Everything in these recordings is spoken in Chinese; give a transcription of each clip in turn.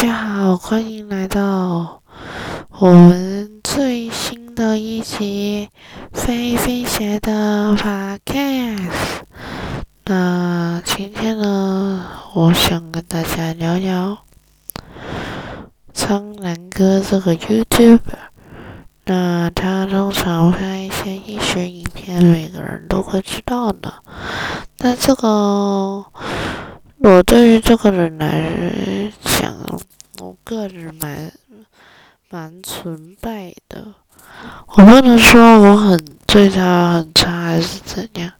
大家好，欢迎来到我们最新的一集飞飞鞋的 podcast。那今天呢，我想跟大家聊聊苍兰哥这个 YouTube。那他通常拍一些医学影片，每个人都会知道的。那这个。我对于这个人来讲，我个人蛮蛮崇拜的。我不能说我很对他很差还是怎样，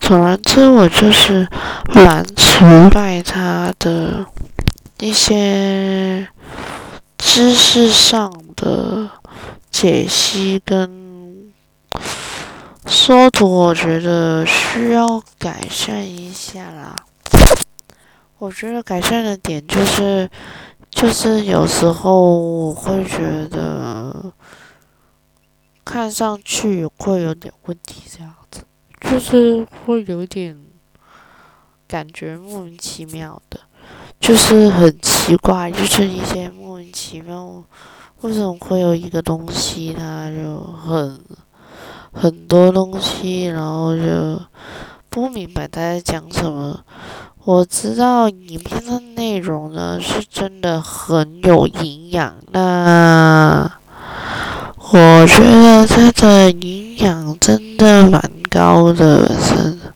总而之，我就是蛮崇拜他的一些知识上的解析跟缩图，我觉得需要改善一下啦。我觉得改善的点就是，就是有时候我会觉得看上去会有点问题，这样子，就是会有点感觉莫名其妙的，就是很奇怪，就是一些莫名其妙，为什么会有一个东西，它就很很多东西，然后就不明白他在讲什么。我知道影片的内容呢是真的很有营养，那我觉得它的营养真的蛮高的，真的。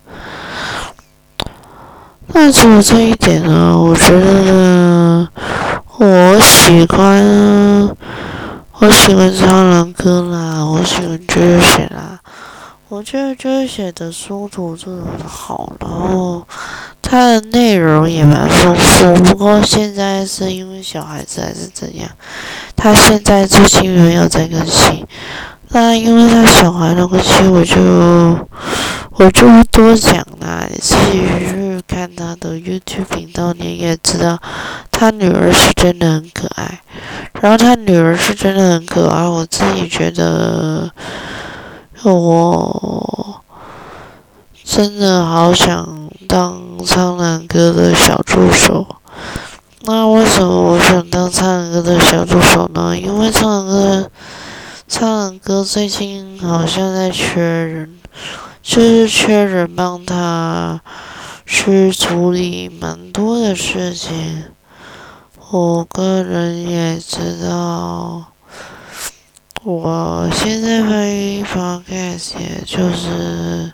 那除了这一点呢，我觉得我喜欢我喜欢苍兰哥啦，我喜欢追雪啦。我觉得追雪的书读做的好，然后。它的内容也蛮丰富，不过现在是因为小孩子还是怎样，他现在最近没有在更新。那因为他小孩的关系，我就我就不多讲啦，你自己去看他的 YouTube 频道，你也知道，他女儿是真的很可爱。然后他女儿是真的很可爱，我自己觉得我真的好想。当苍兰哥的小助手，那为什么我想当苍兰哥的小助手呢？因为苍兰哥，苍兰哥最近好像在缺人，就是缺人帮他去处理蛮多的事情。我个人也知道，我现在拍 podcast 也就是。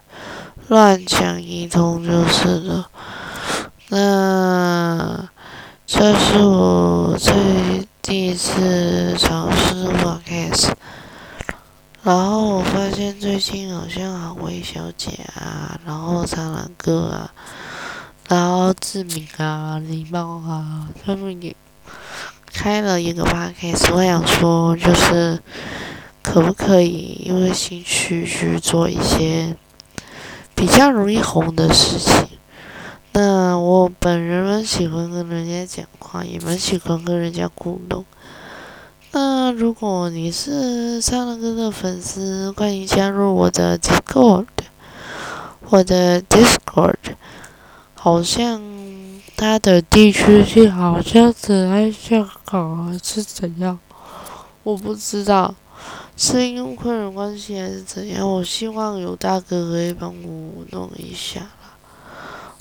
乱讲一通就是了。那这是我最第一次尝试 podcast，然后我发现最近好像好薇小姐啊，然后苍兰哥啊，然后志明啊、李茂啊，他们也开了一个 podcast。我想说，就是可不可以因为兴趣去做一些。比较容易红的事情，那我本人蛮喜欢跟人家讲话，也蛮喜欢跟人家互动。那如果你是苍兰哥的粉丝，欢迎加入我的 Discord。我的 Discord 好像它的地区性好像只在香港还是怎样，我不知道。是因为客人关系还是怎样？我希望有大哥可以帮我弄一下啦。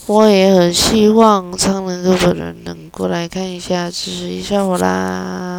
我也很希望苍兰哥本人能过来看一下，支持一下我啦。